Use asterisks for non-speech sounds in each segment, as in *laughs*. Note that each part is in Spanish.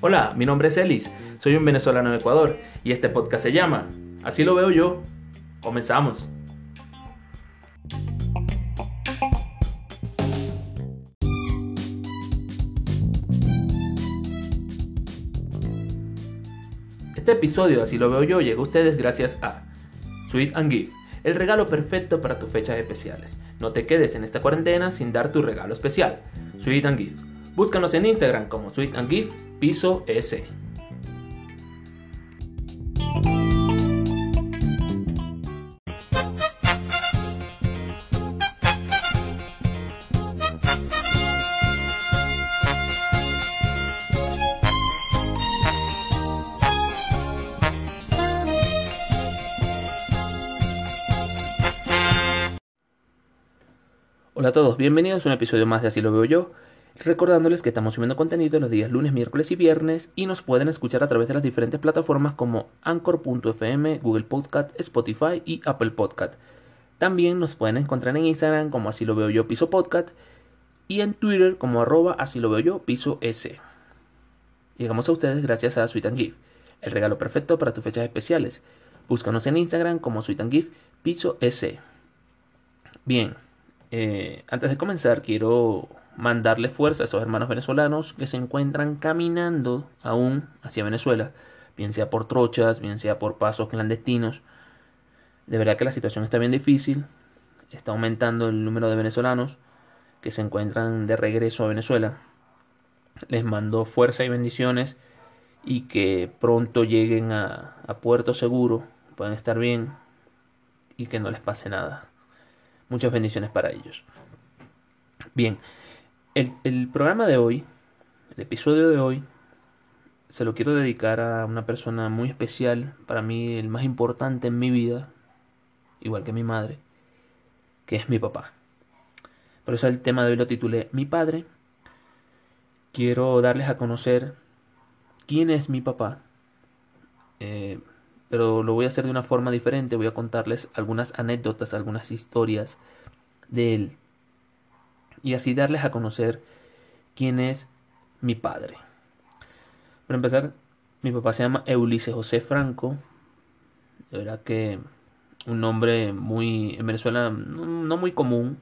Hola, mi nombre es Elis, soy un venezolano de Ecuador y este podcast se llama Así lo veo yo. Comenzamos. Este episodio, así lo veo yo, llega a ustedes gracias a Sweet and Give, el regalo perfecto para tus fechas especiales. No te quedes en esta cuarentena sin dar tu regalo especial. Sweet and Give. Búscanos en Instagram como Sweet and Give piso S. Hola a todos, bienvenidos a un episodio más de Así lo veo yo. Recordándoles que estamos subiendo contenido los días lunes, miércoles y viernes y nos pueden escuchar a través de las diferentes plataformas como Anchor.fm, Google Podcast, Spotify y Apple Podcast. También nos pueden encontrar en Instagram como Así lo veo yo piso podcast y en Twitter como arroba Así lo veo yo piso S. Llegamos a ustedes gracias a Sweet and el regalo perfecto para tus fechas especiales. Búscanos en Instagram como Sweet and piso S. Bien, eh, antes de comenzar quiero mandarle fuerza a esos hermanos venezolanos que se encuentran caminando aún hacia Venezuela, bien sea por trochas, bien sea por pasos clandestinos. De verdad que la situación está bien difícil, está aumentando el número de venezolanos que se encuentran de regreso a Venezuela. Les mando fuerza y bendiciones y que pronto lleguen a, a puerto seguro, puedan estar bien y que no les pase nada. Muchas bendiciones para ellos. Bien, el, programa de hoy, el episodio de hoy, se lo quiero dedicar a una persona muy especial, para mí el más importante en mi vida, igual que mi madre, que es mi papá. Por eso el tema de hoy lo titulé Mi padre. Quiero darles a conocer quién es mi papá, eh, pero lo voy a hacer de una forma diferente, voy a contarles algunas anécdotas, algunas historias de él y así darles a conocer quién es mi padre. Para empezar, mi papá se llama Ulises José Franco. De verdad que un nombre muy en Venezuela no muy común,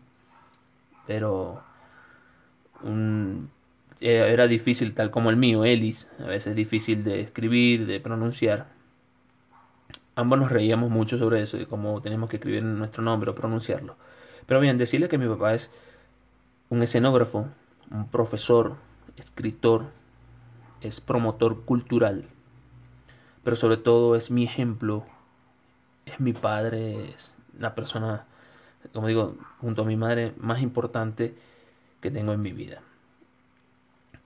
pero un, era difícil tal como el mío, Elis, a veces difícil de escribir, de pronunciar. Ambos nos reíamos mucho sobre eso, de cómo tenemos que escribir nuestro nombre o pronunciarlo. Pero bien, decirle que mi papá es un escenógrafo, un profesor, escritor, es promotor cultural, pero sobre todo es mi ejemplo, es mi padre, es la persona, como digo, junto a mi madre más importante que tengo en mi vida.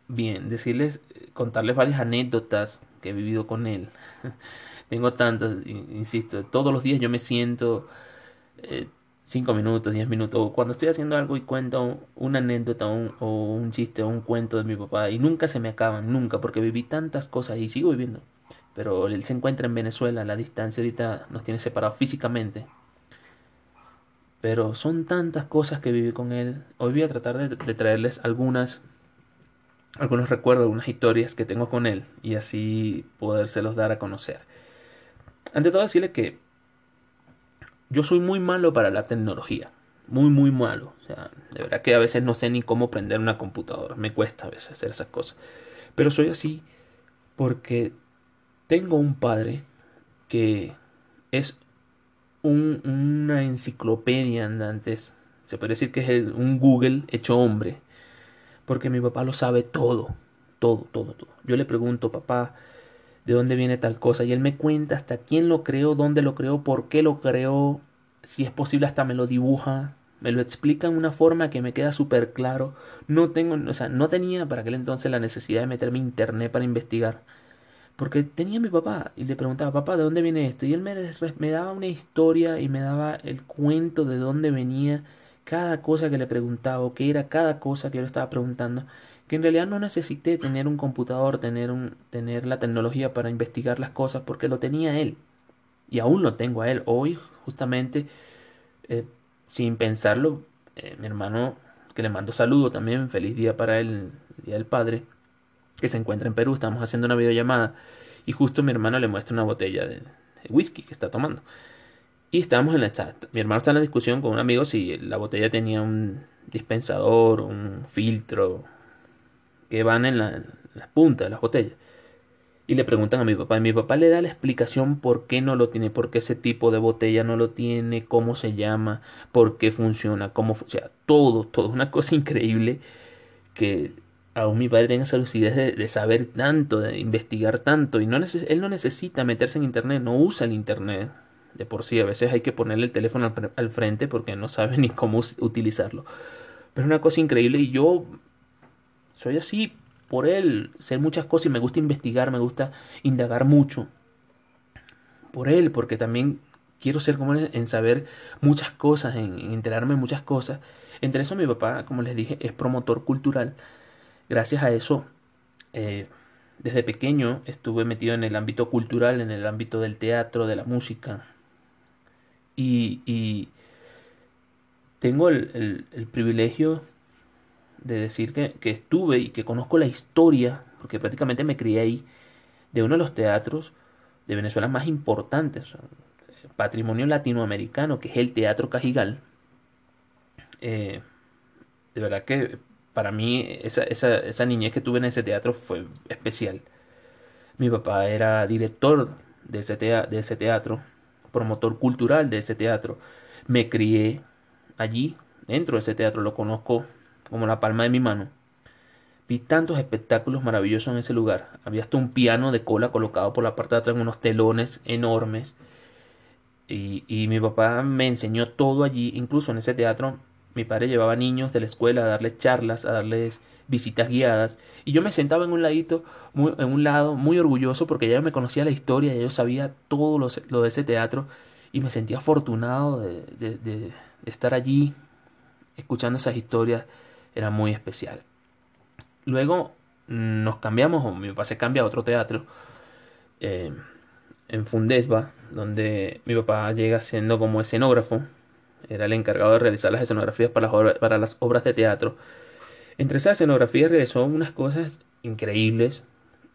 Bien, decirles, contarles varias anécdotas que he vivido con él. *laughs* tengo tantas, insisto, todos los días yo me siento, eh, 5 minutos, 10 minutos, o cuando estoy haciendo algo y cuento una anécdota o un chiste o un cuento de mi papá y nunca se me acaban, nunca, porque viví tantas cosas y sigo viviendo. Pero él se encuentra en Venezuela, la distancia ahorita nos tiene separados físicamente. Pero son tantas cosas que viví con él. Hoy voy a tratar de, de traerles algunas, algunos recuerdos, algunas historias que tengo con él y así podérselos dar a conocer. Ante todo decirle que yo soy muy malo para la tecnología. Muy, muy malo. O sea, de verdad que a veces no sé ni cómo prender una computadora. Me cuesta a veces hacer esas cosas. Pero soy así porque tengo un padre que es una enciclopedia andantes. Se puede decir que es un Google hecho hombre. Porque mi papá lo sabe todo. Todo, todo, todo. Yo le pregunto, papá, de dónde viene tal cosa y él me cuenta hasta quién lo creó, dónde lo creó, por qué lo creó, si es posible hasta me lo dibuja, me lo explica en una forma que me queda súper claro. No tengo, o sea, no tenía para aquel entonces la necesidad de meterme en internet para investigar. Porque tenía a mi papá y le preguntaba, papá, ¿de dónde viene esto? Y él me, me daba una historia y me daba el cuento de dónde venía cada cosa que le preguntaba o qué era cada cosa que yo le estaba preguntando que en realidad no necesité tener un computador, tener, un, tener la tecnología para investigar las cosas, porque lo tenía él. Y aún lo tengo a él. Hoy, justamente, eh, sin pensarlo, eh, mi hermano que le mando saludo también, feliz día para él, el Día del Padre, que se encuentra en Perú, estamos haciendo una videollamada y justo mi hermano le muestra una botella de, whisky que está tomando. Y estábamos en la chat. Mi hermano está en la discusión con un amigo si la botella tenía un dispensador, un filtro, que van en la, punta de las botellas. Y le preguntan a mi papá. Y mi papá le da la explicación por qué no lo tiene, por qué ese tipo de botella no lo tiene, cómo se llama, por qué funciona, cómo o sea, todo, todo. Una cosa increíble que aún mi padre tenga esa lucidez de, saber tanto, de investigar tanto. Y no él no necesita meterse en internet, no usa el internet de por sí. A veces hay que ponerle el teléfono al, al frente porque no sabe *laughs* ni cómo utilizarlo. Pero es una cosa increíble y yo soy así por él, sé muchas cosas y me gusta investigar, me gusta indagar mucho. Por él, porque también quiero ser como él en saber muchas cosas, en, enterarme de muchas cosas. Entre eso mi papá, como les dije, es promotor cultural. Gracias a eso, eh, desde pequeño estuve metido en el ámbito cultural, en el ámbito del teatro, de la música. Y, y tengo el, el privilegio de decir que, estuve y que conozco la historia, porque prácticamente me crié ahí, de uno de los teatros de Venezuela más importantes, patrimonio latinoamericano, que es el Teatro Cajigal. Eh, de verdad que para mí esa, esa, esa niñez que tuve en ese teatro fue especial. Mi papá era director de ese, de ese teatro, promotor cultural de ese teatro. Me crié allí, dentro de ese teatro, lo conozco como la palma de mi mano. Vi tantos espectáculos maravillosos en ese lugar. Había hasta un piano de cola colocado por la parte de atrás, unos telones enormes. Y, mi papá me enseñó todo allí, incluso en ese teatro. Mi padre llevaba niños de la escuela a darles charlas, a darles visitas guiadas. Y yo me sentaba en un ladito, en un lado, muy orgulloso porque ya me conocía la historia, ya yo sabía todo lo, de ese teatro. Y me sentía afortunado de, de estar allí, escuchando esas historias era muy especial. Luego nos cambiamos, o mi papá se cambia a otro teatro, eh, en Fundesba, donde mi papá llega siendo como escenógrafo, era el encargado de realizar las escenografías para las, obras, para las obras de teatro. Entre esas escenografías realizó unas cosas increíbles.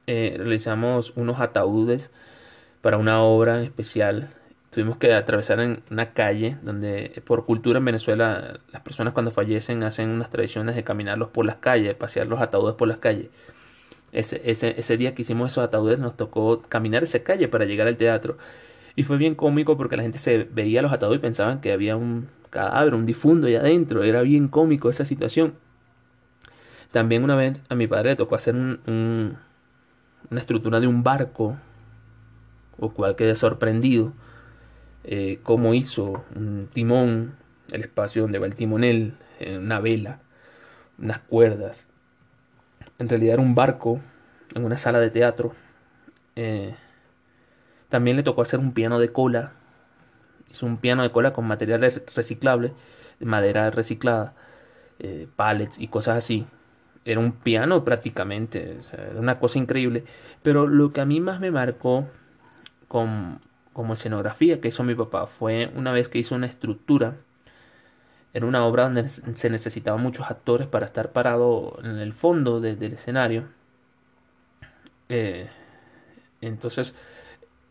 Eh, realizamos unos ataúdes para una obra especial tuvimos que atravesar en una calle donde por cultura en Venezuela las personas cuando fallecen hacen unas tradiciones de caminarlos por las calles, pasear los ataúdes por las calles. Ese, ese, ese día que hicimos esos ataúdes nos tocó caminar esa calle para llegar al teatro. Y fue bien cómico porque la gente se veía los ataúdes y pensaban que había un cadáver, un difunto ahí adentro. Era bien cómico esa situación. También una vez a mi padre le tocó hacer un, una estructura de un barco, o cual quedé sorprendido eh, cómo hizo un timón, el espacio donde va el timonel, una vela, unas cuerdas. En realidad era un barco en una sala de teatro. Eh, también le tocó hacer un piano de cola. Hizo un piano de cola con material reciclable, de madera reciclada, eh, pallets y cosas así. Era un piano prácticamente, era una cosa increíble. Pero lo que a mí más me marcó con como escenografía que hizo mi papá fue una vez que hizo una estructura en una obra donde se necesitaban muchos actores para estar parado en el fondo del escenario. Eh, entonces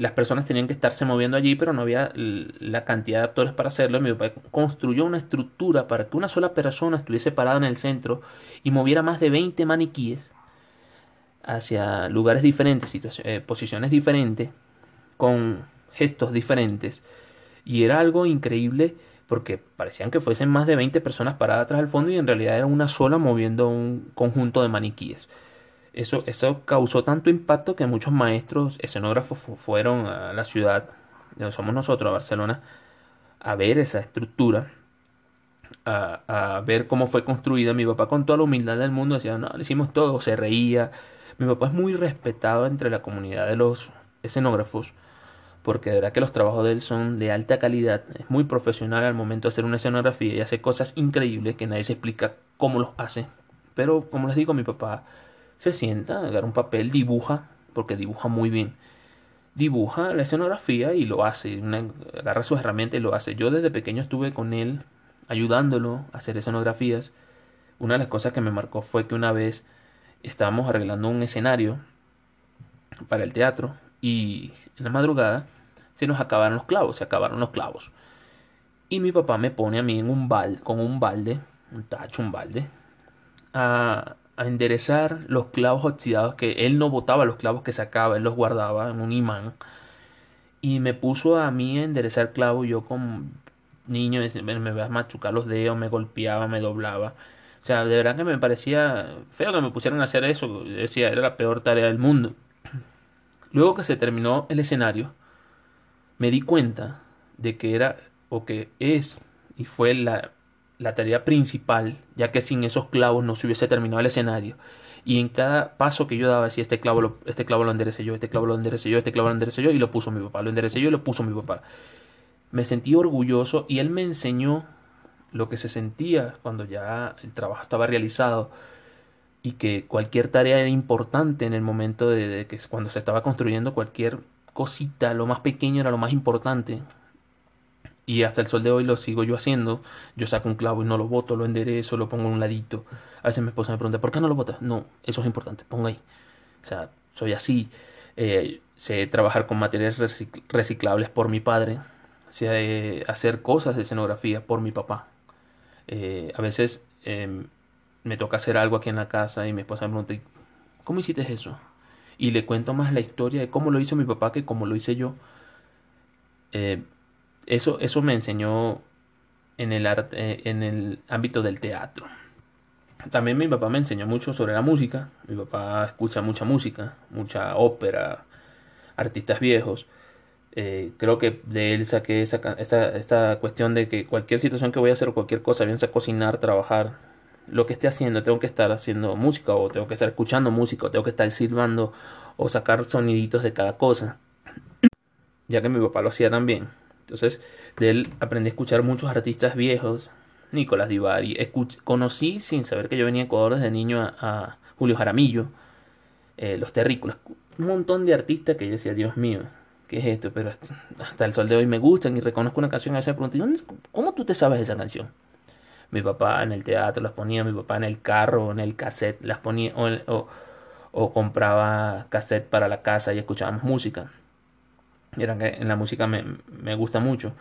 las personas tenían que estarse moviendo allí, pero no había la cantidad de actores para hacerlo. Mi papá construyó una estructura para que una sola persona estuviese parada en el centro y moviera más de 20 maniquíes hacia lugares diferentes, eh, posiciones diferentes, con gestos diferentes. Y era algo increíble porque parecían que fuesen más de 20 personas paradas atrás del fondo y en realidad era una sola moviendo un conjunto de maniquíes. Eso, eso causó tanto impacto que muchos maestros escenógrafos fueron a la ciudad, donde somos nosotros, a Barcelona, a ver esa estructura, a, a, ver cómo fue construida. Mi papá con toda la humildad del mundo decía, no, le hicimos todo, se reía. Mi papá es muy respetado entre la comunidad de los escenógrafos porque de verdad que los trabajos de él son de alta calidad, es muy profesional al momento de hacer una escenografía y hace cosas increíbles que nadie se explica cómo los hace. Pero como les digo, mi papá se sienta, agarra un papel, dibuja, porque dibuja muy bien. Dibuja la escenografía y lo hace, agarra sus herramientas y lo hace. Yo desde pequeño estuve con él ayudándolo a hacer escenografías Una de las cosas que me marcó fue que una vez estábamos arreglando un escenario para el teatro y en la madrugada se nos acabaron los clavos, se acabaron los clavos. Y mi papá me pone a mí en un balde, con un balde, un tacho, un balde, a, a enderezar los clavos oxidados que él no botaba los clavos que sacaba, él los guardaba en un imán. Y me puso a mí a enderezar clavos, yo como niño me, me a machucar los dedos, me golpeaba, me doblaba. O sea, de verdad que me parecía feo que me pusieran a hacer eso. Decía, era la peor tarea del mundo. Luego que se terminó el escenario, me di cuenta de que era, o que es, y fue la, la tarea principal, ya que sin esos clavos no se hubiese terminado el escenario. Y en cada paso que yo daba, decía, este clavo lo, este clavo lo enderecé yo, este clavo lo enderecé yo, este clavo lo enderecé yo, y lo puso mi papá, lo enderecé yo y lo puso mi papá. Me sentí orgulloso y él me enseñó lo que se sentía cuando ya el trabajo estaba realizado y que cualquier tarea era importante en el momento de, que cuando se estaba construyendo cualquier cosita, lo más pequeño era lo más importante. Y hasta el sol de hoy lo sigo yo haciendo. Yo saco un clavo y no lo boto, lo enderezo, lo pongo en un ladito. A veces mi esposa me pregunta, ¿por qué no lo botas? No, eso es importante, pongo ahí. O sea, soy así. Eh, sé trabajar con materiales reciclables por mi padre. Sé hacer cosas de escenografía por mi papá. Eh, a veces em, me toca hacer algo aquí en la casa y mi esposa me pregunta, ¿cómo hiciste eso? Y le cuento más la historia de cómo lo hizo mi papá que cómo lo hice yo. Eh, eso, eso me enseñó en el, arte, eh, en el ámbito del teatro. También mi papá me enseñó mucho sobre la música. Mi papá escucha mucha música, mucha ópera, artistas viejos. Eh, creo que de él saqué esa, esta, esta cuestión de que cualquier situación que voy a hacer cualquier cosa, bien sea cocinar, trabajar, lo que esté haciendo, tengo que estar haciendo música o tengo que estar escuchando música o tengo que estar silbando o sacar soniditos de cada cosa. Ya que mi papá lo hacía también. Entonces, de él aprendí a escuchar muchos artistas viejos. Nicolás Divari. conocí sin saber que yo venía a Ecuador desde niño a, Julio Jaramillo. Eh, los Terrícolas. Un montón de artistas que yo decía, Dios mío, ¿qué es esto? Pero hasta el sol de hoy me gustan y reconozco una canción. A esa pregunta, ¿cómo tú te sabes esa canción? Mi papá en el teatro las ponía, mi papá en el carro, en el cassette las ponía, o, compraba cassette para la casa y escuchábamos música. Era que en la música me, me gusta mucho.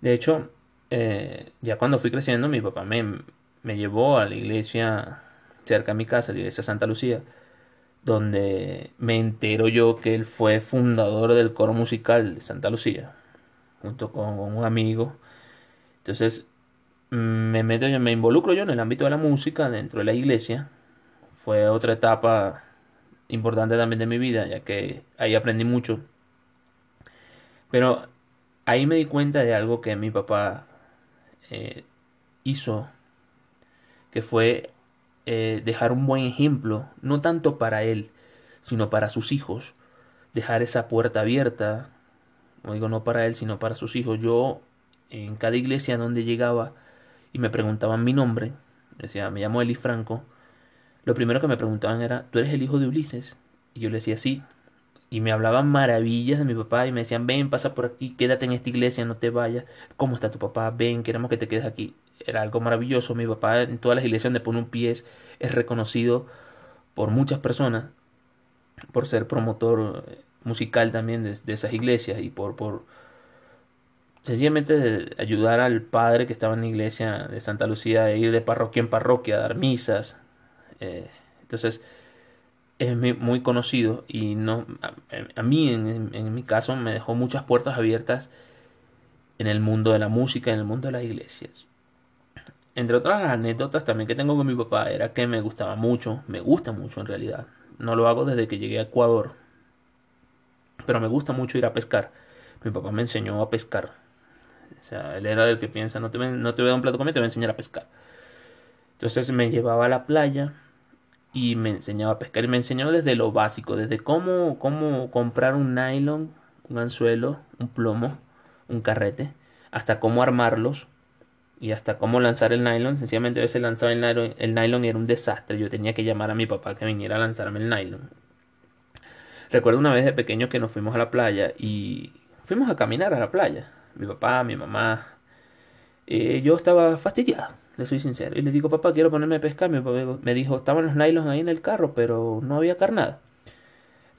De hecho, eh, ya cuando fui creciendo, mi papá me, me llevó a la iglesia cerca de mi casa, la iglesia Santa Lucía donde me entero yo que él fue fundador del coro musical de Santa Lucía, junto con un amigo. Entonces me meto me involucro yo en el ámbito de la música dentro de la iglesia. Fue otra etapa importante también de mi vida, ya que ahí aprendí mucho. Pero ahí me di cuenta de algo que mi papá eh, hizo, que fue eh, dejar un buen ejemplo, no tanto para él, sino para sus hijos. Dejar esa puerta abierta, no digo no para él, sino para sus hijos. Yo, en cada iglesia donde llegaba y me preguntaban mi nombre, decía, me llamo Eli Franco, lo primero que me preguntaban era, ¿tú eres el hijo de Ulises? Y yo le decía, sí. Y me hablaban maravillas de mi papá y me decían, ven, pasa por aquí, quédate en esta iglesia, no te vayas. ¿Cómo está tu papá? Ven, queremos que te quedes aquí era algo maravilloso. Mi papá en todas las iglesias donde pone un pie es, reconocido por muchas personas por ser promotor musical también de, esas iglesias y por, por sencillamente ayudar al padre que estaba en la iglesia de Santa Lucía a ir de parroquia en parroquia a dar misas. Eh, entonces es muy conocido y no a, mí en, en, mi caso me dejó muchas puertas abiertas en el mundo de la música, en el mundo de las iglesias entre otras anécdotas también que tengo con mi papá era que me gustaba mucho, me gusta mucho en realidad. No lo hago desde que llegué a Ecuador, pero me gusta mucho ir a pescar. Mi papá me enseñó a pescar. O sea, él era del que piensa, no te, no te voy a dar un plato comida, te voy a enseñar a pescar. Entonces me llevaba a la playa y me enseñaba a pescar. Y me enseñó desde lo básico, desde cómo, cómo comprar un nylon, un anzuelo, un plomo, un carrete, hasta cómo armarlos, y hasta cómo lanzar el nylon. Sencillamente a veces lanzaba el nylon, el nylon y era un desastre. Yo tenía que llamar a mi papá que viniera a lanzarme el nylon. Recuerdo una vez de pequeño que nos fuimos a la playa y fuimos a caminar a la playa. Mi papá, mi mamá. Yo estaba fastidiado. le soy sincero. Y le digo, papá, quiero ponerme a pescar. Mi papá me dijo, estaban los nylons ahí en el carro, pero no había carnada.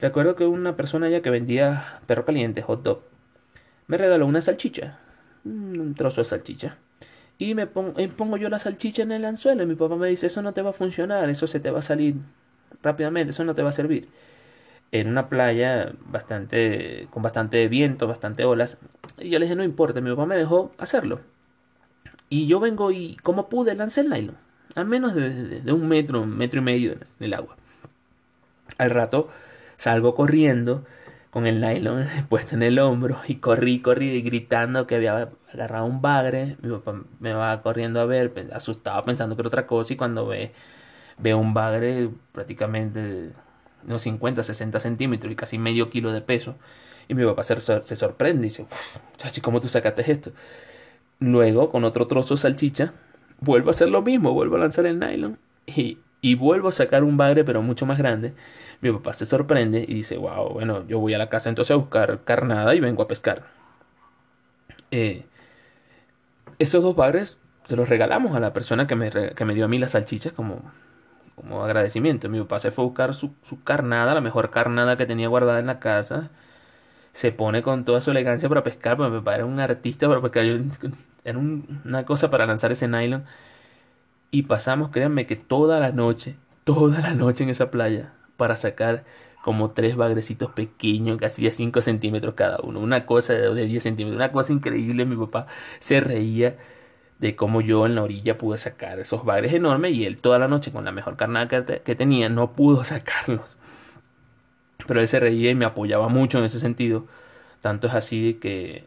Recuerdo que una persona allá que vendía perro caliente, hot dog, me regaló una salchicha, un trozo de salchicha. Y me pongo, pongo yo la salchicha en el anzuelo y mi papá me dice, eso no te va a funcionar, eso se te va a salir rápidamente, eso no te va a servir. En una playa bastante, con bastante viento, bastante olas. Y yo le dije, no importa, mi papá me dejó hacerlo. Y yo vengo y como pude lancé el nylon. Al menos de, de un metro, un metro y medio en el agua. Al rato salgo corriendo con el nylon *laughs* puesto en el hombro y corrí, corrí gritando que había agarrado un bagre. Mi papá me va corriendo a ver, asustado pensando que era otra cosa y cuando ve, ve un bagre prácticamente unos 50, 60 centímetros y casi medio kilo de peso. Y mi papá se, sorprende y dice, chachi, ¿cómo tú sacaste esto? Luego, con otro trozo de salchicha, vuelvo a hacer lo mismo, vuelvo a lanzar el nylon y, y vuelvo a sacar un bagre, pero mucho más grande. Mi papá se sorprende y dice, wow, bueno, yo voy a la casa entonces a buscar carnada y vengo a pescar. Eh, esos dos bagres se los regalamos a la persona que me, que me dio a mí las salchichas como, como agradecimiento. Mi papá se fue a buscar su, su carnada, la mejor carnada que tenía guardada en la casa se pone con toda su elegancia para pescar, porque mi papá era un artista para pescar, era una cosa para lanzar ese nylon. Y pasamos, créanme que toda la noche, toda la noche en esa playa, para sacar como tres bagrecitos pequeños, casi de 5 centímetros cada uno, una cosa de 10 centímetros, una cosa increíble, mi papá se reía de cómo yo en la orilla pude sacar esos bagres enormes y él toda la noche con la mejor carnada que, tenía no pudo *laughs* sacarlos. Pero él se reía y me apoyaba mucho en ese sentido. Tanto es así que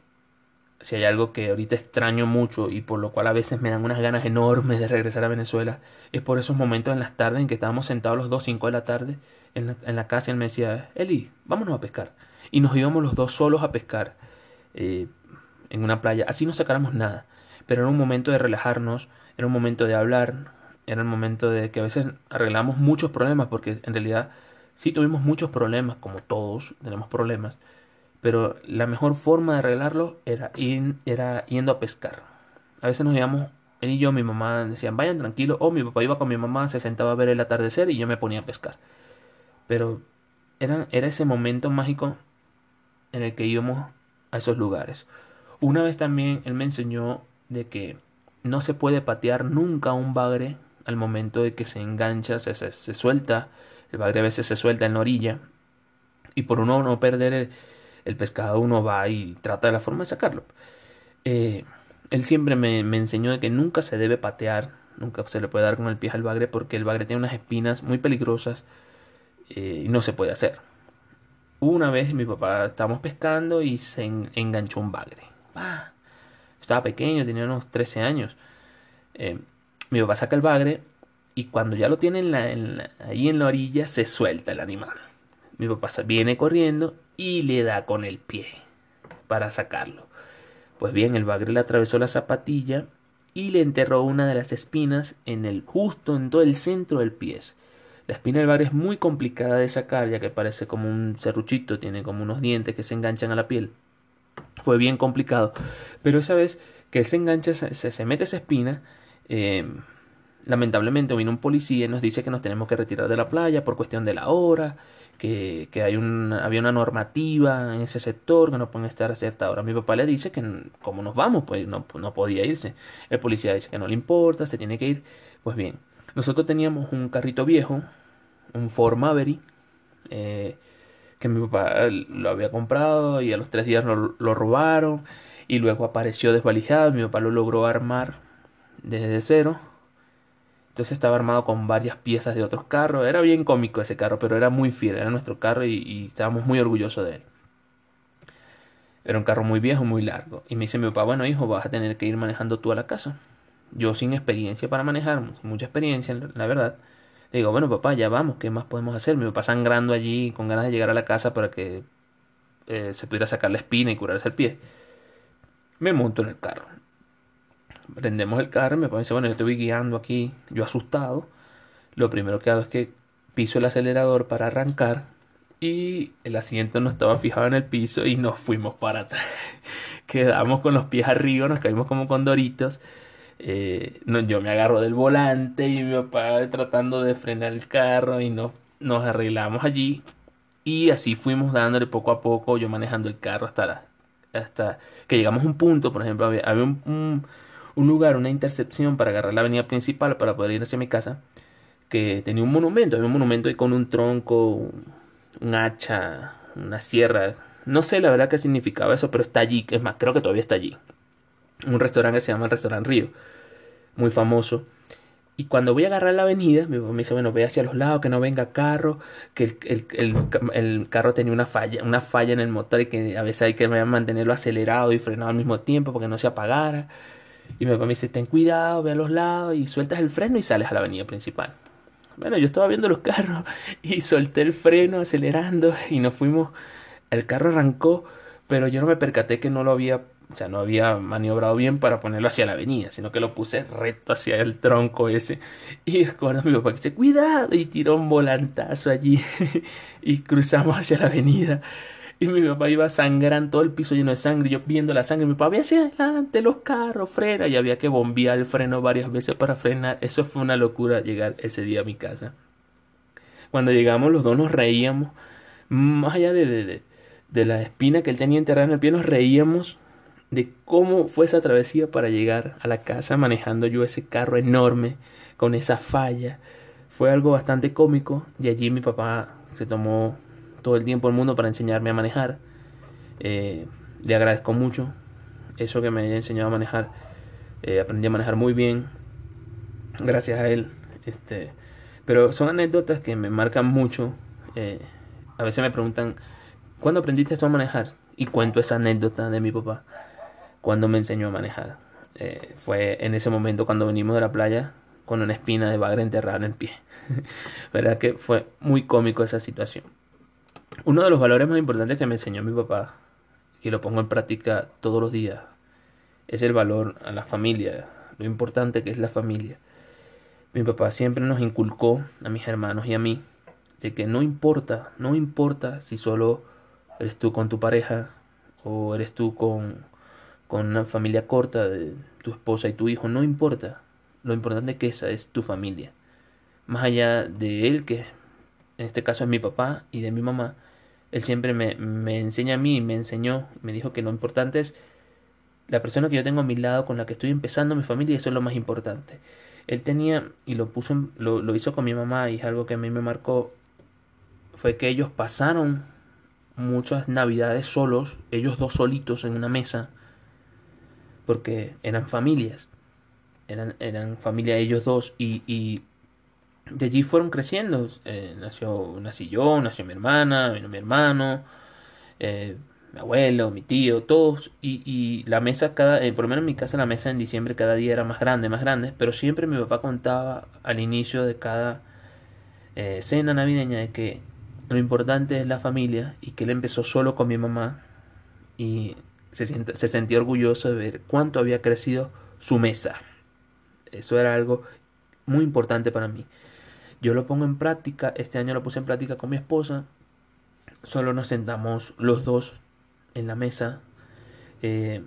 si hay algo que ahorita extraño mucho y por lo cual a veces me dan unas ganas enormes de regresar a Venezuela, es por esos momentos en las tardes en que estábamos sentados los dos, cinco de la tarde, en la, en la casa y él me decía, Eli, vámonos a pescar. Y nos íbamos los dos solos a pescar eh, en una playa. Así no sacáramos nada. Pero era un momento de relajarnos, era un momento de hablar, era un momento de que a veces arreglamos muchos problemas porque en realidad Sí tuvimos muchos problemas, como todos tenemos problemas, pero la mejor forma de arreglarlo era, era yendo a pescar. A veces nos íbamos, él y yo, mi mamá decían, vayan tranquilo, o mi papá iba con mi mamá, se sentaba a ver el atardecer y yo me ponía a pescar. Pero era, era ese momento mágico en el que íbamos a esos lugares. Una vez también él me enseñó de que no se puede patear nunca un bagre al momento de que se engancha, se, se suelta el bagre a veces se suelta en la orilla y por uno no perder el, pescado uno va y trata de la forma de sacarlo. Eh, él siempre me, enseñó de que nunca se debe patear, nunca se le puede dar con el pie al bagre porque el bagre tiene unas espinas muy peligrosas eh, y no se puede hacer. Una vez mi papá estábamos pescando y se enganchó un bagre. Estaba pequeño, tenía unos 13 años. Eh, mi papá saca el bagre y cuando ya lo tiene ahí en la orilla se suelta el animal. Mi papá viene corriendo y le da con el pie para sacarlo. Pues bien, el bagre le atravesó la zapatilla y le enterró una de las espinas en el justo en todo el centro del pie. La espina del bagre es muy complicada de sacar ya que parece como un serruchito, tiene como unos dientes que se enganchan a la piel. Fue bien complicado, pero esa vez que él se engancha, se, se mete esa espina, eh, lamentablemente vino un policía y nos dice que nos tenemos que retirar de la playa por cuestión de la hora, que, que hay un, había una normativa en ese sector que no pueden estar a cierta hora. Mi papá le dice que como nos vamos, pues no, no podía irse. El policía dice que no le importa, se tiene que ir. Pues bien, nosotros teníamos un carrito viejo, un Ford Maverick, eh, que mi papá lo había comprado y a los tres días lo, lo robaron y luego apareció desvalijado. Mi papá lo logró armar desde cero entonces estaba armado con varias piezas de otros carros. Era bien cómico ese carro, pero era muy fiel. Era nuestro carro y, estábamos muy orgullosos de él. Era un carro muy viejo, muy largo. Y me dice mi papá, bueno hijo, vas a tener que ir manejando tú a la casa. Yo sin experiencia para manejar, mucha experiencia, la verdad. Le digo, bueno papá, ya vamos, ¿qué más podemos hacer? Mi papá sangrando allí, con ganas de llegar a la casa para que eh, se pudiera sacar la espina y curarse el pie. Me monto en el carro prendemos el carro, me parece, bueno, yo estoy guiando aquí, yo asustado. Lo primero que hago es que piso el acelerador para arrancar y el asiento no estaba fijado en el piso y nos fuimos para atrás. *laughs* Quedamos con los pies arriba, nos caímos como condoritos. Eh, no, yo me agarro del volante y mi papá tratando de frenar el carro y nos, nos arreglamos allí. Y así fuimos dándole poco a poco, yo manejando el carro hasta, hasta que llegamos a un punto, por ejemplo, había, un, un, lugar, una intercepción para agarrar la avenida principal para poder ir hacia mi casa, que tenía un monumento, había un monumento ahí con un tronco, un hacha, una sierra, no sé la verdad qué significaba eso, pero está allí, es más, creo que todavía está allí. Un restaurante que se llama el Restaurante Río, muy famoso. Y cuando voy a agarrar la avenida, mi papá me dice, bueno, ve hacia los lados, que no venga carro, que el, carro tenía una falla, una falla en el motor y que a veces hay que mantenerlo acelerado y frenado al mismo tiempo porque no se apagara. Y mi papá me dice, ten cuidado, ve a los lados y sueltas el freno y sales a la avenida principal. Bueno, yo estaba viendo los carros *laughs* y solté el freno acelerando y nos fuimos el carro arrancó, pero yo no me percaté que no lo había, o sea, no había maniobrado bien para ponerlo hacia la avenida, sino que lo puse recto hacia el tronco ese. Y recuerdo a mi papá que dice, cuidado, y tiró un volantazo allí *laughs* y cruzamos hacia la avenida. Y mi papá iba sangrando todo el piso lleno de sangre, yo viendo la sangre, mi papá, ve hacia adelante los carros, frena, y había que bombear el freno varias veces para frenar. Eso fue una locura llegar ese día a mi casa. Cuando llegamos los dos nos reíamos, más allá de, de, de la espina que él tenía enterrada en el pie, nos reíamos de cómo fue esa travesía para llegar a la casa manejando yo ese carro enorme con esa falla. Fue algo bastante cómico y allí mi papá se tomó todo el tiempo del mundo para enseñarme a manejar. Eh, le agradezco mucho eso que me haya enseñado a manejar. Eh, aprendí a manejar muy bien gracias a él. Este, pero son anécdotas que me marcan mucho. Eh, a veces me preguntan ¿Cuándo aprendiste esto a manejar? Y cuento esa anécdota de mi papá cuando me enseñó a manejar. Eh, fue en ese momento cuando venimos de la playa con una espina de bagre enterrada en el pie. *laughs* ¿Verdad que fue muy cómico esa situación? Uno de los valores más importantes que me enseñó mi papá, que lo pongo en práctica todos los días, es el valor a la familia, lo importante que es la familia. Mi papá siempre nos inculcó, a mis hermanos y a mí, de que no importa, no importa si solo eres tú con tu pareja o eres tú con, con una familia corta de tu esposa y tu hijo, no importa. Lo importante es que esa es tu familia. Más allá de él, que en este caso es mi papá y de mi mamá, él siempre me, me enseña a mí, me enseñó, me dijo que lo importante es la persona que yo tengo a mi lado, con la que estoy empezando mi familia, eso es lo más importante. Él tenía, y lo puso, lo, lo hizo con mi mamá, y es algo que a mí me marcó, fue que ellos pasaron muchas navidades solos, ellos dos solitos en una mesa, porque eran familias, eran, eran familia ellos dos y, y de allí fueron creciendo. Eh, nació, nací yo, nació mi hermana, vino mi hermano, eh, mi abuelo, mi tío, todos. Y, y la mesa, cada, eh, por lo menos en mi casa, la mesa en diciembre cada día era más grande, más grande. Pero siempre mi papá contaba al inicio de cada cena navideña de que lo importante es la familia y que él empezó solo con mi mamá y se, se sentía orgulloso de ver cuánto había crecido su mesa. Eso era algo muy importante para mí. Yo lo pongo en práctica, este año lo puse en práctica con mi esposa. Solo nos sentamos los dos en la mesa. Eh,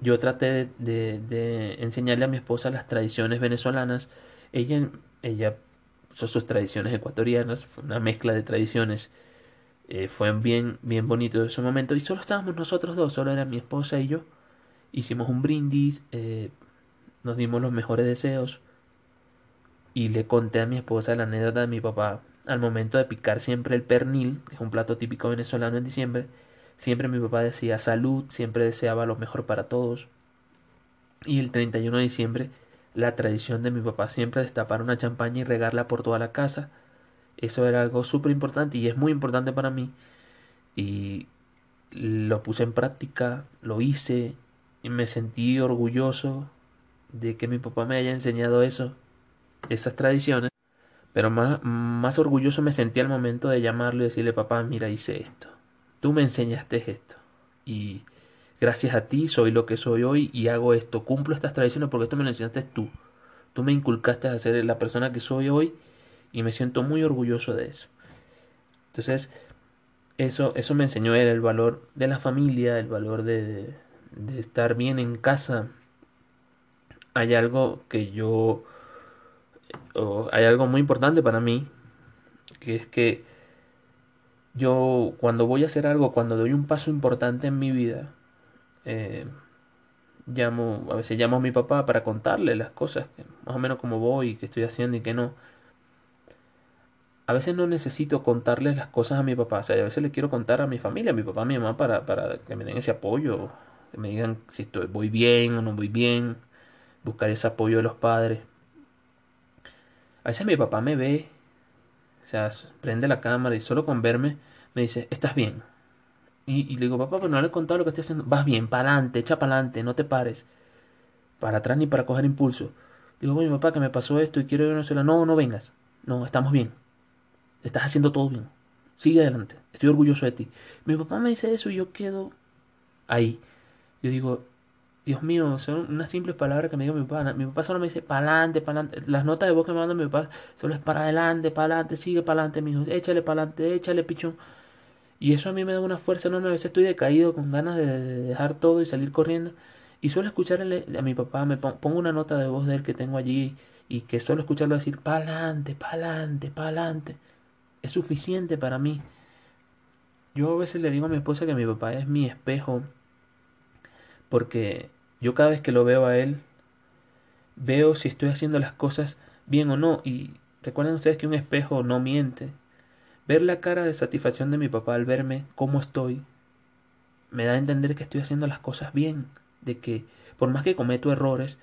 yo traté de, enseñarle a mi esposa las tradiciones venezolanas. Ella, ella son sus tradiciones ecuatorianas, una mezcla de tradiciones. Eh, fue bien, bien bonito ese momento. Y solo estábamos nosotros dos, solo era mi esposa y yo. Hicimos un brindis, eh, nos dimos los mejores deseos. Y le conté a mi esposa la anécdota de mi papá al momento de picar siempre el pernil, que es un plato típico venezolano en diciembre. Siempre mi papá decía salud, siempre deseaba lo mejor para todos. Y el 31 de diciembre la tradición de mi papá siempre destapar una champaña y regarla por toda la casa. Eso era algo súper importante y es muy importante para mí. Y lo puse en práctica, lo hice y me sentí orgulloso de que mi papá me haya enseñado eso, esas tradiciones. Pero más, más orgulloso me sentí al momento de llamarle y decirle, papá, mira, hice esto. Tú me enseñaste esto. Y gracias a ti soy lo que soy hoy y hago esto, cumplo estas tradiciones porque esto me lo enseñaste tú. Tú me inculcaste a ser la persona que soy hoy y me siento muy orgulloso de eso. Entonces, eso, eso me enseñó él, el valor de la familia, el valor de, de estar bien en casa. hay algo que yo, hay algo muy importante para mí, que es que yo cuando voy a hacer algo, cuando doy un paso importante en mi vida, eh, llamo, a veces llamo a mi papá para contarle las cosas, más o menos cómo voy, qué estoy haciendo y qué no. A veces no necesito contarles las cosas a mi papá, o sea, a veces le quiero contar a mi familia, a mi papá, a mi mamá, para, para que me den ese apoyo, que me digan si estoy, voy bien o no voy bien, buscar ese apoyo de los padres. A veces mi papá me ve, o sea, prende la cámara y solo con verme me dice, estás bien. Y, le digo, papá, pero no le he contado lo que estoy haciendo. Vas bien, para adelante, echa para adelante, no te pares. Para atrás ni para coger impulso. Digo, mi papá, que me pasó esto y quiero ir a Venezuela. No, no vengas. No, estamos bien. Estás haciendo todo bien. Sigue adelante. Estoy orgulloso de ti. Mi papá me dice eso y yo quedo ahí. Yo digo, Dios mío, son unas simples palabras que me diga mi papá. Mi papá solo me dice, para adelante, para adelante. Las notas de voz que me manda mi papá solo es para adelante, para adelante, sigue para adelante, hijo. Échale para adelante, échale, pichón. Y eso a mí me da una fuerza enorme. A veces estoy decaído con ganas de dejar todo y salir corriendo. Y suelo escucharle a mi papá, me pongo una nota de voz de él que tengo allí y que solo escucharlo decir, pa'lante, pa'lante, pa'lante. Es suficiente para mí. Yo a veces le digo a mi esposa que mi papá es mi espejo. Porque yo cada vez que lo veo a él, veo si estoy haciendo las cosas bien o no. Y recuerden ustedes que un espejo no miente. Ver la cara de satisfacción de mi papá al verme cómo estoy, me da a entender que estoy haciendo las cosas bien, de que por más que cometo errores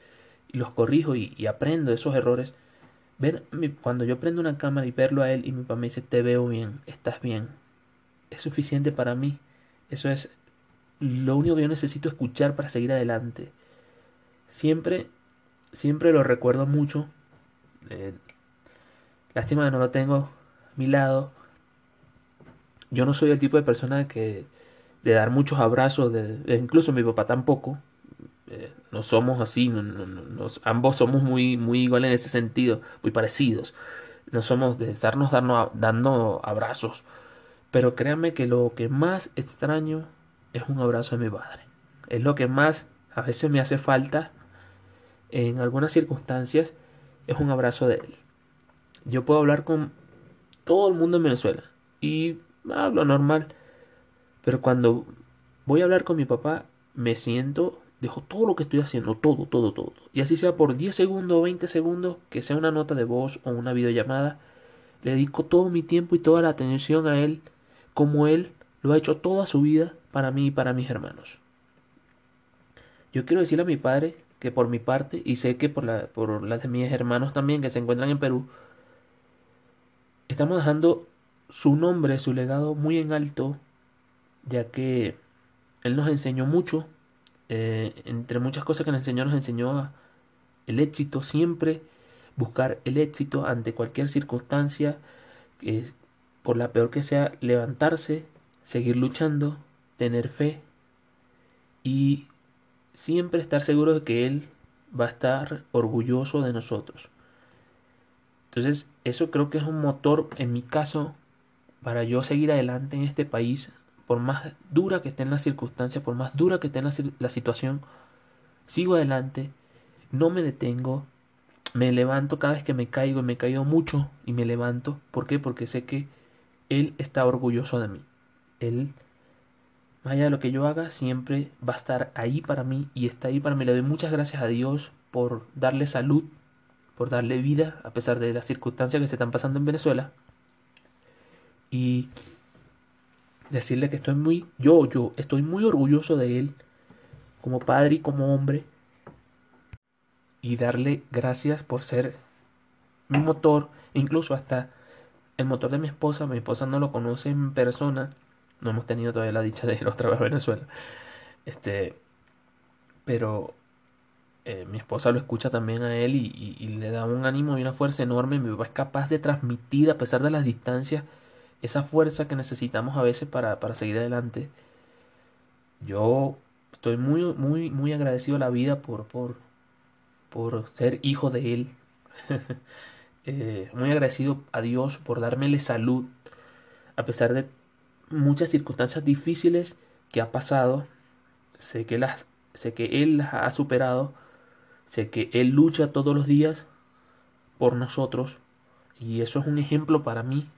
y los corrijo y, aprendo de esos errores, ver cuando yo prendo una cámara y verlo a él y mi papá me dice te veo bien, estás bien, es suficiente para mí. Eso es lo único que yo necesito escuchar para seguir adelante. Siempre, siempre lo recuerdo mucho. Eh, lástima que no lo tengo a mi lado, yo no soy el tipo de persona que de dar muchos abrazos, de, incluso mi papá tampoco. Eh, no somos así, ambos somos muy, muy iguales en ese sentido, muy parecidos. No somos de estarnos dando, dando abrazos. Pero créanme que lo que más extraño es un abrazo de mi padre. Es lo que más a veces me hace falta en algunas circunstancias, es un abrazo de él. Yo puedo hablar con todo el mundo en Venezuela y hablo normal. Pero cuando voy a hablar con mi papá, me siento, dejo todo lo que estoy haciendo, todo, todo, todo. Y así sea por 10 segundos o 20 segundos, que sea una nota de voz o una videollamada, le dedico todo mi tiempo y toda la atención a él, como él lo ha hecho toda su vida para mí y para mis hermanos. Yo quiero decirle a mi padre que por mi parte, y sé que por la, por las de mis hermanos también que se encuentran en Perú, estamos dejando su nombre, su legado muy en alto, ya que él nos enseñó mucho, eh, entre muchas cosas que nos enseñó, nos enseñó el éxito, siempre buscar el éxito ante cualquier circunstancia, que por la peor que sea, levantarse, seguir luchando, tener fe y siempre estar seguro de que Él va a estar orgulloso de nosotros. Entonces, eso creo que es un motor, en mi caso, para yo seguir adelante en este país, por más dura que estén las circunstancias, por más dura que esté la, situación, sigo adelante, no me detengo, me levanto cada vez que me caigo, y me he caído mucho y me levanto. ¿Por qué? Porque sé que Él está orgulloso de mí. Él, más allá de lo que yo haga, siempre va a estar ahí para mí y está ahí para mí. Le doy muchas gracias a Dios por darle salud, por darle vida, a pesar de las circunstancias que se están pasando en Venezuela y decirle que estoy muy, yo, yo, estoy muy orgulloso de él como padre y como hombre y darle gracias por ser mi motor, incluso hasta el motor de mi esposa, mi esposa no lo conoce en persona, no hemos tenido todavía la dicha de ir otra vez a Venezuela, este, pero eh, mi esposa lo escucha también a él y, y, le da un ánimo y una fuerza enorme, mi papá es capaz de transmitir a pesar de las distancias esa fuerza que necesitamos a veces para, para seguir adelante. Yo estoy muy, muy, muy agradecido a la vida por, por, por ser hijo de Él. *laughs* Eh, muy agradecido a Dios por dármele salud, a pesar de muchas circunstancias difíciles que ha pasado. Sé que, las, sé que Él las ha superado. Sé que Él lucha todos los días por nosotros y eso es un ejemplo para mí,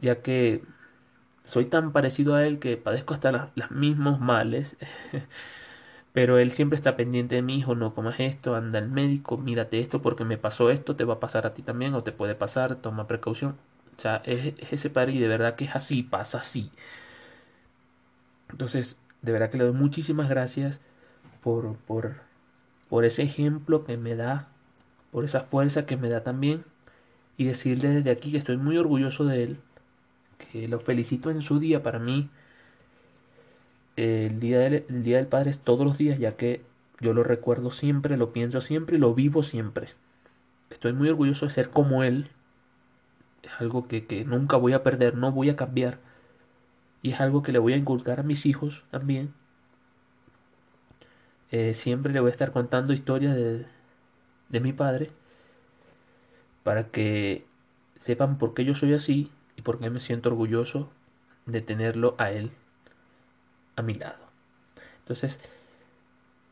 ya que soy tan parecido a Él que padezco hasta los mismos males. *laughs* Pero él siempre está pendiente de mi hijo, no comas esto, anda al médico, mírate esto porque me pasó esto, te va a pasar a ti también o te puede pasar, toma precaución. O sea, es, ese padre y de verdad que es así, pasa así. Entonces, de verdad que le doy muchísimas gracias por, por, por ese ejemplo que me da, por esa fuerza que me da también. Y decirle desde aquí que estoy muy orgulloso de él, que lo felicito en su día para mí. El día, del, el día del Padre es todos los días, ya que yo lo recuerdo siempre, lo pienso siempre y lo vivo siempre. Estoy muy orgulloso de ser como él. Es algo que, que nunca voy a perder, no voy a cambiar. Y es algo que le voy a inculcar a mis hijos también. Eh, siempre le voy a estar contando historias de, de mi padre para que sepan por qué yo soy así y por qué me siento orgulloso de tenerlo a él a mi lado. Entonces,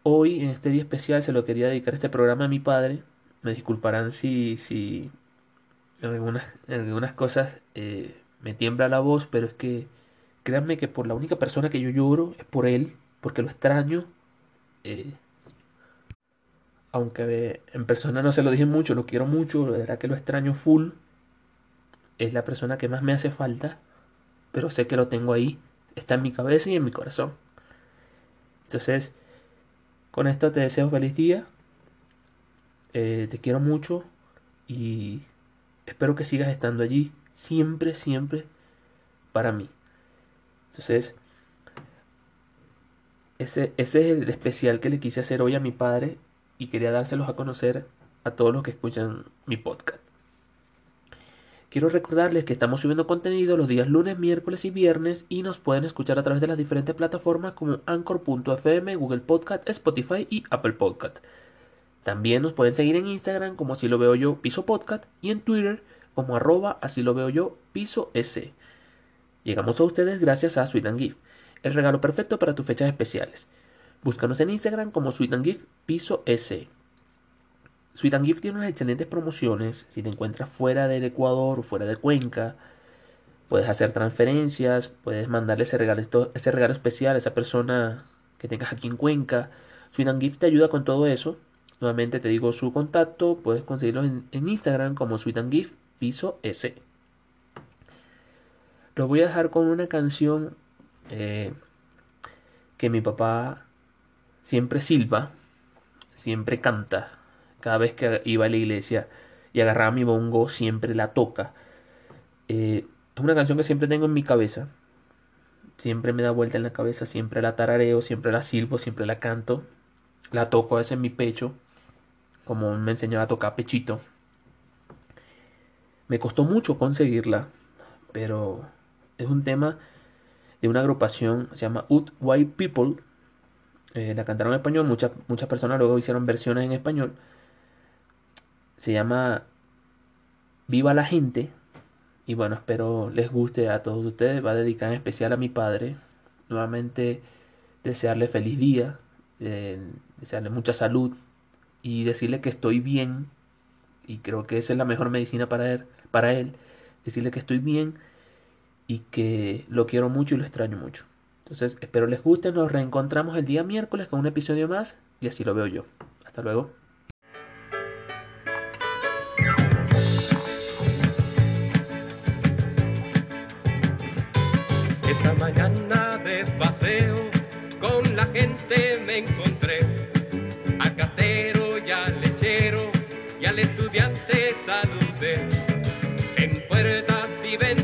hoy en este día especial se lo quería dedicar este programa a mi padre. Me disculparán si, si en, algunas, en algunas cosas eh, me tiembla la voz, pero es que créanme que por la única persona que yo lloro es por él, porque lo extraño. Eh, aunque en persona no se lo dije mucho, lo quiero mucho, la verdad que lo extraño full. Es la persona que más me hace falta, pero sé que lo tengo ahí, está en mi cabeza y en mi corazón. Entonces, con esto te deseo feliz día, eh, te quiero mucho y espero que sigas estando allí, siempre, siempre para mí. Entonces, ese, ese es el especial que le quise hacer hoy a mi padre y quería dárselos a conocer a todos los que escuchan mi podcast. Quiero recordarles que estamos subiendo contenido los días lunes, miércoles y viernes y nos pueden escuchar a través de las diferentes plataformas como Anchor.fm, Google Podcast, Spotify y Apple Podcast. También nos pueden seguir en Instagram como así lo veo yo, piso podcast, y en Twitter como arroba así lo veo yo, piso S. Llegamos a ustedes gracias a Sweet and el regalo perfecto para tus fechas especiales. Búscanos en Instagram como Sweet piso S. Sweet and Gift tiene unas excelentes promociones. Si te encuentras fuera del Ecuador o fuera de Cuenca, puedes hacer transferencias, puedes mandarle ese regalo, especial a esa persona que tengas aquí en Cuenca. Sweet and Gift te ayuda con todo eso. Nuevamente te digo su contacto, puedes conseguirlo en, Instagram como Sweet and Gift piso S. Lo voy a dejar con una canción eh, que mi papá siempre silba, siempre canta. Cada vez que iba a la iglesia y agarraba mi bongo, siempre la toca. Eh, es una canción que siempre tengo en mi cabeza. Siempre me da vuelta en la cabeza, siempre la tarareo, siempre la silbo, siempre la canto. La toco a veces en mi pecho, como me enseñó a tocar pechito. Me costó mucho conseguirla, pero es un tema de una agrupación, se llama Ut White People, eh, la cantaron en español, muchas, muchas personas luego hicieron versiones en español. Se llama Viva la gente. Y bueno, espero les guste a todos ustedes. Va a dedicar en especial a mi padre. Nuevamente desearle feliz día, eh, desearle mucha salud y decirle que estoy bien. Y creo que esa es la mejor medicina para él, para él. Decirle que estoy bien y que lo quiero mucho y lo extraño mucho. Entonces, espero les guste. Nos reencontramos el día miércoles con un episodio más. Y así lo veo yo. Hasta luego. estudiantes a en puertas y ven